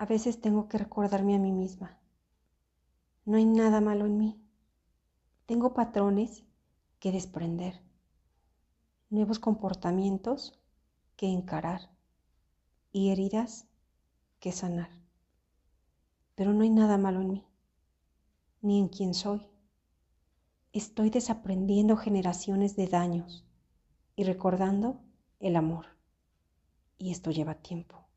A veces tengo que recordarme a mí misma. No hay nada malo en mí. Tengo patrones que desprender, nuevos comportamientos que encarar y heridas que sanar. Pero no hay nada malo en mí, ni en quien soy. Estoy desaprendiendo generaciones de daños y recordando el amor. Y esto lleva tiempo.